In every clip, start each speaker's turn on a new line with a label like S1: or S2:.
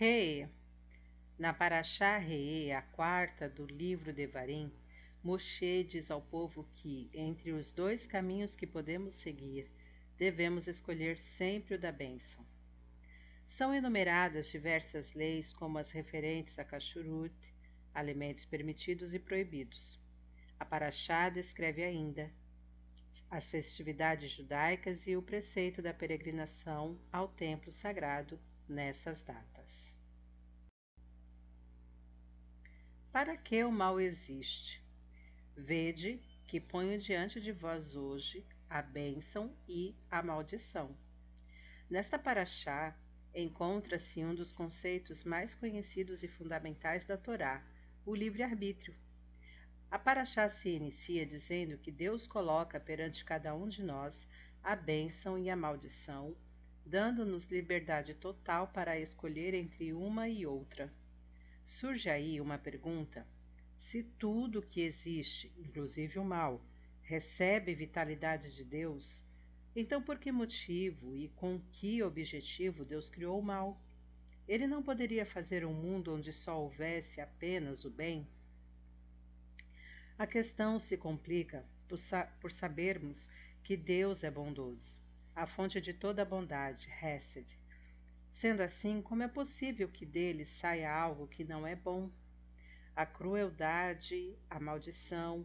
S1: Rei, na Paraxá Rei, a quarta do livro de Varim, Moshe diz ao povo que, entre os dois caminhos que podemos seguir, devemos escolher sempre o da bênção. São enumeradas diversas leis, como as referentes a Kashrut, alimentos permitidos e proibidos. A Paraxá descreve ainda as festividades judaicas e o preceito da peregrinação ao templo sagrado nessas datas. Para que o mal existe? Vede que ponho diante de vós hoje a bênção e a maldição. Nesta paraxá encontra-se um dos conceitos mais conhecidos e fundamentais da Torá, o livre-arbítrio. A Paraxá se inicia dizendo que Deus coloca perante cada um de nós a bênção e a maldição, dando-nos liberdade total para escolher entre uma e outra. Surge aí uma pergunta: se tudo que existe, inclusive o mal, recebe vitalidade de Deus, então por que motivo e com que objetivo Deus criou o mal? Ele não poderia fazer um mundo onde só houvesse apenas o bem? A questão se complica por, sa por sabermos que Deus é bondoso, a fonte de toda a bondade, Hesed. Sendo assim, como é possível que dele saia algo que não é bom? A crueldade, a maldição.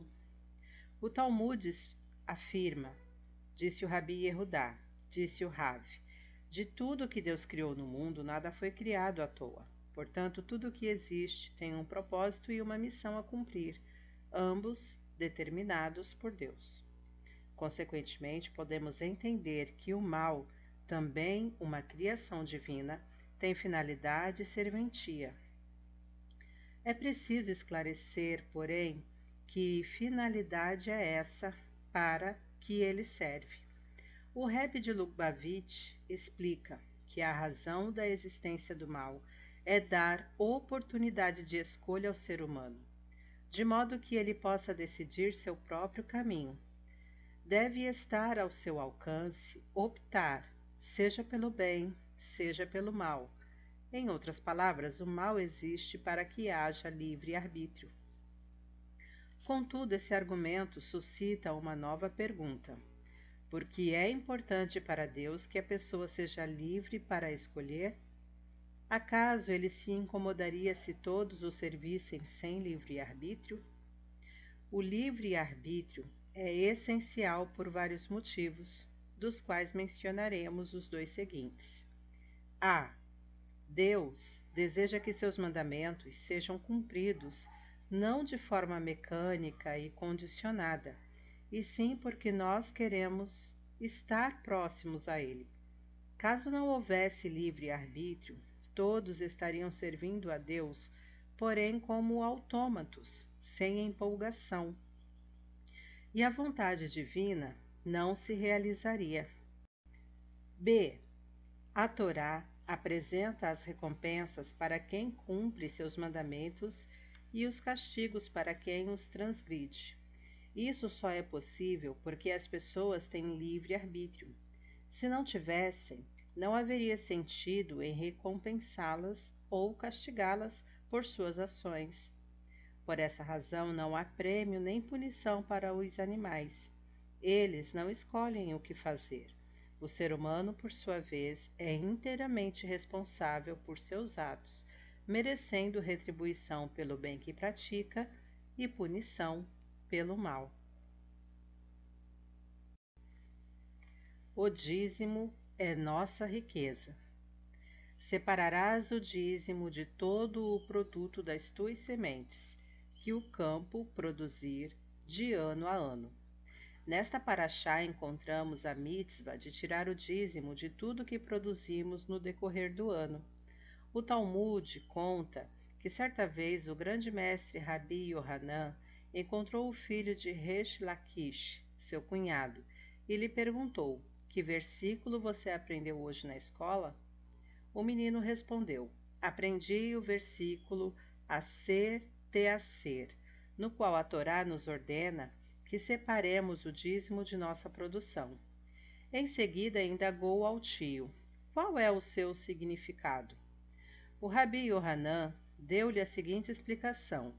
S1: O Talmud afirma, disse o Rabi Yehudá, disse o Rav, de tudo que Deus criou no mundo, nada foi criado à toa. Portanto, tudo o que existe tem um propósito e uma missão a cumprir ambos determinados por Deus. Consequentemente, podemos entender que o mal, também uma criação divina, tem finalidade e serventia. É preciso esclarecer, porém, que finalidade é essa para que ele serve. O Rebbe de Lubavitch explica que a razão da existência do mal é dar oportunidade de escolha ao ser humano de modo que ele possa decidir seu próprio caminho. Deve estar ao seu alcance optar, seja pelo bem, seja pelo mal. Em outras palavras, o mal existe para que haja livre arbítrio. Contudo, esse argumento suscita uma nova pergunta. Por que é importante para Deus que a pessoa seja livre para escolher Acaso ele se incomodaria se todos o servissem sem livre-arbítrio? O livre-arbítrio é essencial por vários motivos, dos quais mencionaremos os dois seguintes. A. Deus deseja que seus mandamentos sejam cumpridos não de forma mecânica e condicionada, e sim porque nós queremos estar próximos a Ele. Caso não houvesse livre-arbítrio, todos estariam servindo a Deus, porém como autômatos, sem empolgação. E a vontade divina não se realizaria. B. A Torá apresenta as recompensas para quem cumpre seus mandamentos e os castigos para quem os transgride. Isso só é possível porque as pessoas têm livre arbítrio. Se não tivessem, não haveria sentido em recompensá-las ou castigá-las por suas ações. Por essa razão, não há prêmio nem punição para os animais. Eles não escolhem o que fazer. O ser humano, por sua vez, é inteiramente responsável por seus atos, merecendo retribuição pelo bem que pratica e punição pelo mal. O dízimo é nossa riqueza. Separarás o dízimo de todo o produto das tuas sementes, que o campo produzir de ano a ano. Nesta paraxá encontramos a mitzvah de tirar o dízimo de tudo que produzimos no decorrer do ano. O Talmud conta que certa vez o grande mestre Rabi Yohanan encontrou o filho de Resh Lakish, seu cunhado, e lhe perguntou que versículo você aprendeu hoje na escola? O menino respondeu: Aprendi o versículo a ser te a ser, no qual a Torá nos ordena que separemos o dízimo de nossa produção. Em seguida, indagou ao tio: Qual é o seu significado? O Rabi Yohanan deu-lhe a seguinte explicação: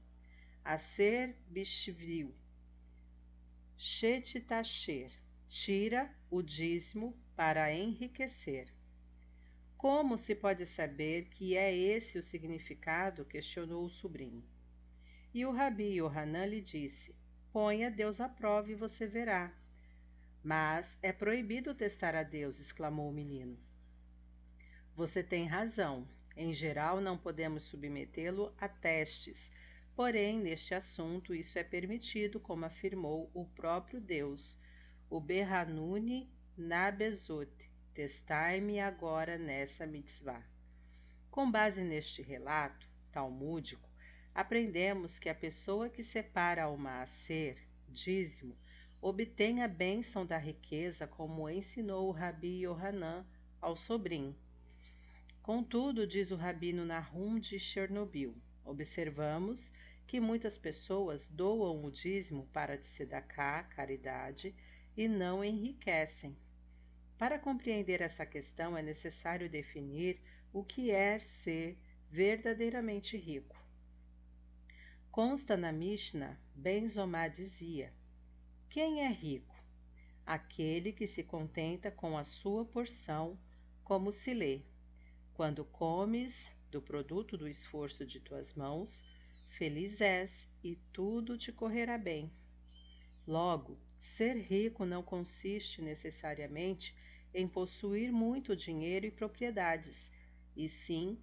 S1: Aser bishvil, shetitasher, tira o dízimo para enriquecer. Como se pode saber que é esse o significado? questionou o sobrinho. E o Rabi Yohanan lhe disse: Ponha Deus à prova e você verá. Mas é proibido testar a Deus, exclamou o menino. Você tem razão. Em geral, não podemos submetê-lo a testes. Porém, neste assunto, isso é permitido, como afirmou o próprio Deus, o Berhanuni Nabezot, testai-me agora nessa mitzvah. Com base neste relato talmúdico, aprendemos que a pessoa que separa o maaser, dízimo, obtém a bênção da riqueza, como ensinou o Rabi Yohanan ao sobrinho. Contudo, diz o rabino Nahum de Chernobyl, observamos que muitas pessoas doam o dízimo para tzedakah, caridade, e não enriquecem. Para compreender essa questão é necessário definir o que é ser verdadeiramente rico. Consta na Mishnah, Benzomá dizia: Quem é rico? Aquele que se contenta com a sua porção, como se lê: Quando comes do produto do esforço de tuas mãos, feliz és e tudo te correrá bem. Logo, ser rico não consiste necessariamente em possuir muito dinheiro e propriedades, e sim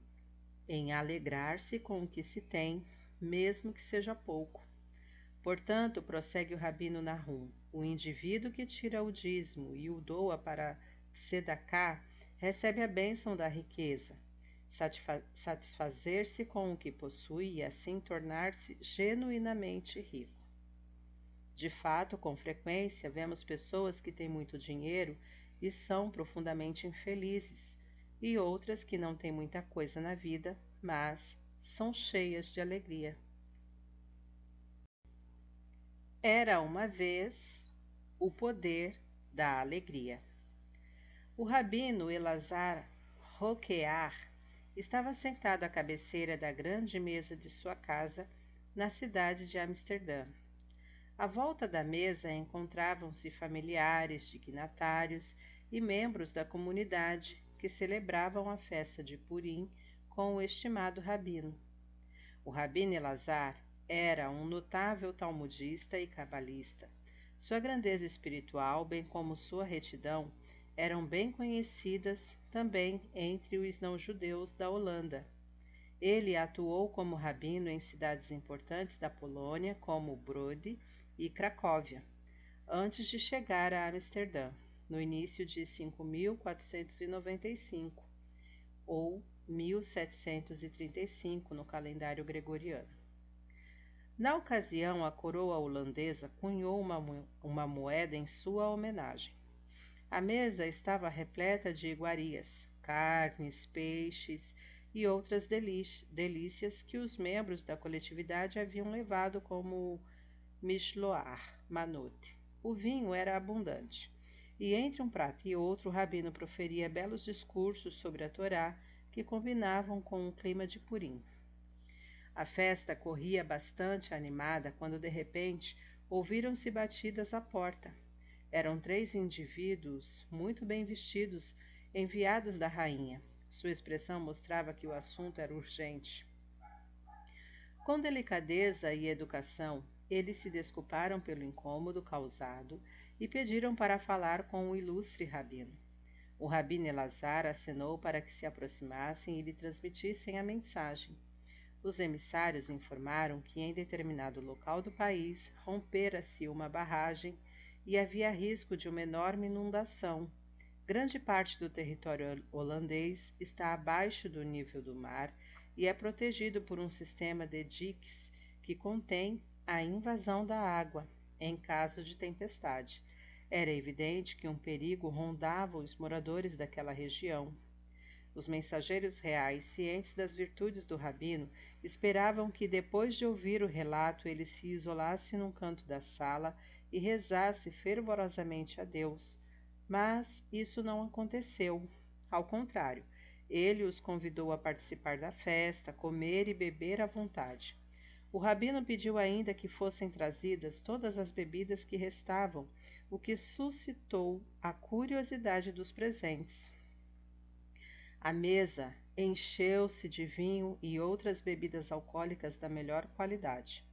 S1: em alegrar-se com o que se tem mesmo que seja pouco. Portanto, prossegue o Rabino Nahum, o indivíduo que tira o dízimo e o doa para Sedacá recebe a bênção da riqueza, satisfazer-se com o que possui e assim tornar-se genuinamente rico. De fato, com frequência, vemos pessoas que têm muito dinheiro e são profundamente infelizes, e outras que não têm muita coisa na vida, mas são cheias de alegria. Era uma vez o poder da alegria. O rabino Elazar Roquear estava sentado à cabeceira da grande mesa de sua casa na cidade de Amsterdã. À volta da mesa encontravam-se familiares, dignatários e membros da comunidade que celebravam a festa de Purim com o estimado rabino. O rabino Elazar era um notável talmudista e cabalista. Sua grandeza espiritual, bem como sua retidão, eram bem conhecidas também entre os não-judeus da Holanda. Ele atuou como rabino em cidades importantes da Polônia, como Brody e Cracóvia, antes de chegar a Amsterdã, no início de 5495, ou 1735 no calendário gregoriano. Na ocasião, a coroa holandesa cunhou uma, uma moeda em sua homenagem. A mesa estava repleta de iguarias, carnes, peixes e outras delícias que os membros da coletividade haviam levado como mishloar, manote. O vinho era abundante, e entre um prato e outro o rabino proferia belos discursos sobre a Torá que combinavam com o clima de Purim. A festa corria bastante animada quando de repente ouviram-se batidas à porta. Eram três indivíduos muito bem vestidos, enviados da rainha. Sua expressão mostrava que o assunto era urgente. Com delicadeza e educação, eles se desculparam pelo incômodo causado e pediram para falar com o ilustre rabino. O rabino Elazar acenou para que se aproximassem e lhe transmitissem a mensagem. Os emissários informaram que em determinado local do país rompera-se uma barragem e havia risco de uma enorme inundação. Grande parte do território holandês está abaixo do nível do mar e é protegido por um sistema de diques que contém a invasão da água em caso de tempestade era evidente que um perigo rondava os moradores daquela região. Os mensageiros reais, cientes das virtudes do rabino, esperavam que, depois de ouvir o relato, ele se isolasse num canto da sala e rezasse fervorosamente a Deus. Mas isso não aconteceu. Ao contrário, Ele os convidou a participar da festa, comer e beber à vontade. O rabino pediu ainda que fossem trazidas todas as bebidas que restavam, o que suscitou a curiosidade dos presentes. A mesa encheu-se de vinho e outras bebidas alcoólicas da melhor qualidade.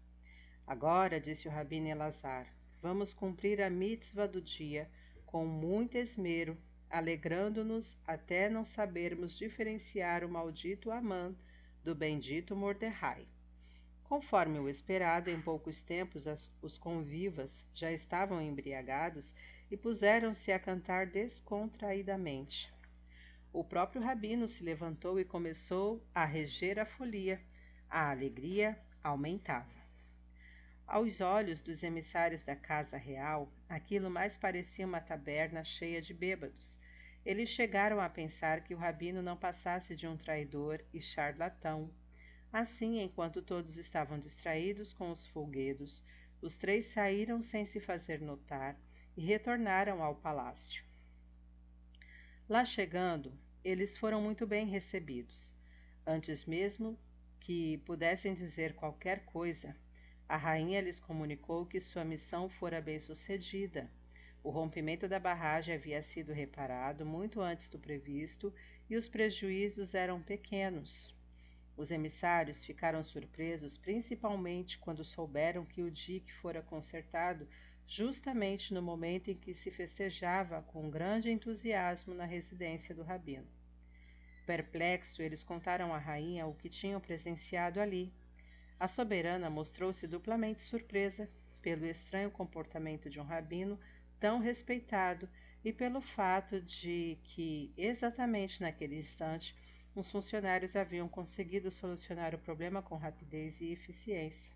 S1: Agora, disse o rabino Elazar, vamos cumprir a mitzvah do dia com muito esmero, alegrando-nos até não sabermos diferenciar o maldito Amã do bendito Mordecai. Conforme o esperado, em poucos tempos as, os convivas já estavam embriagados e puseram-se a cantar descontraidamente. O próprio rabino se levantou e começou a reger a folia. A alegria aumentava. Aos olhos dos emissários da casa real, aquilo mais parecia uma taberna cheia de bêbados. Eles chegaram a pensar que o rabino não passasse de um traidor e charlatão Assim, enquanto todos estavam distraídos com os folguedos, os três saíram sem se fazer notar e retornaram ao palácio. Lá chegando, eles foram muito bem recebidos. Antes mesmo que pudessem dizer qualquer coisa, a rainha lhes comunicou que sua missão fora bem sucedida. O rompimento da barragem havia sido reparado muito antes do previsto e os prejuízos eram pequenos. Os emissários ficaram surpresos principalmente quando souberam que o dique fora consertado justamente no momento em que se festejava com grande entusiasmo na residência do rabino. Perplexo, eles contaram à rainha o que tinham presenciado ali. A soberana mostrou-se duplamente surpresa pelo estranho comportamento de um rabino tão respeitado e pelo fato de que, exatamente naquele instante, os funcionários haviam conseguido solucionar o problema com rapidez e eficiência.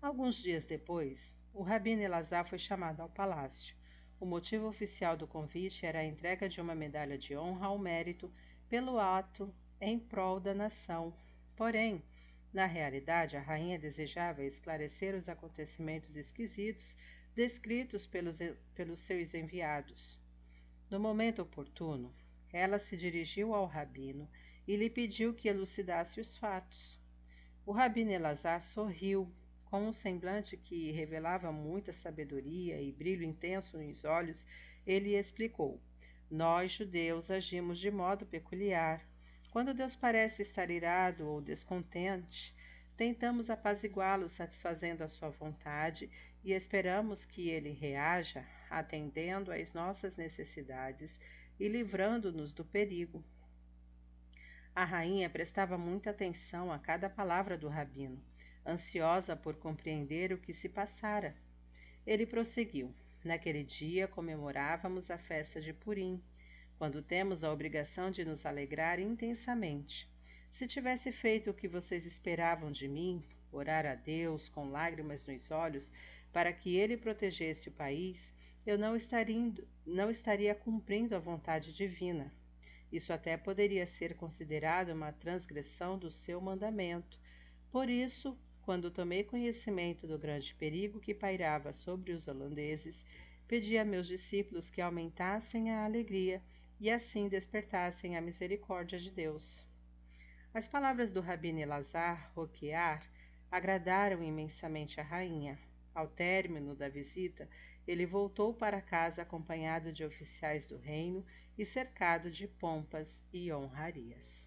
S1: Alguns dias depois, o Rabino Elazar foi chamado ao palácio. O motivo oficial do convite era a entrega de uma medalha de honra ao mérito pelo ato em prol da nação. Porém, na realidade, a rainha desejava esclarecer os acontecimentos esquisitos descritos pelos, pelos seus enviados. No momento oportuno, ela se dirigiu ao rabino e lhe pediu que elucidasse os fatos. O rabino Elazar sorriu, com um semblante que revelava muita sabedoria e brilho intenso nos olhos, ele explicou: Nós, judeus, agimos de modo peculiar. Quando Deus parece estar irado ou descontente, tentamos apaziguá-lo satisfazendo a sua vontade e esperamos que ele reaja atendendo às nossas necessidades e livrando-nos do perigo. A rainha prestava muita atenção a cada palavra do rabino, ansiosa por compreender o que se passara. Ele prosseguiu: Naquele dia comemorávamos a festa de Purim, quando temos a obrigação de nos alegrar intensamente. Se tivesse feito o que vocês esperavam de mim, orar a Deus com lágrimas nos olhos para que ele protegesse o país, eu não estaria, não estaria cumprindo a vontade divina. Isso até poderia ser considerado uma transgressão do seu mandamento. Por isso, quando tomei conhecimento do grande perigo que pairava sobre os holandeses, pedi a meus discípulos que aumentassem a alegria e assim despertassem a misericórdia de Deus. As palavras do Rabino Elazar Roquear agradaram imensamente a rainha. Ao término da visita, ele voltou para casa acompanhado de oficiais do reino e cercado de pompas e honrarias.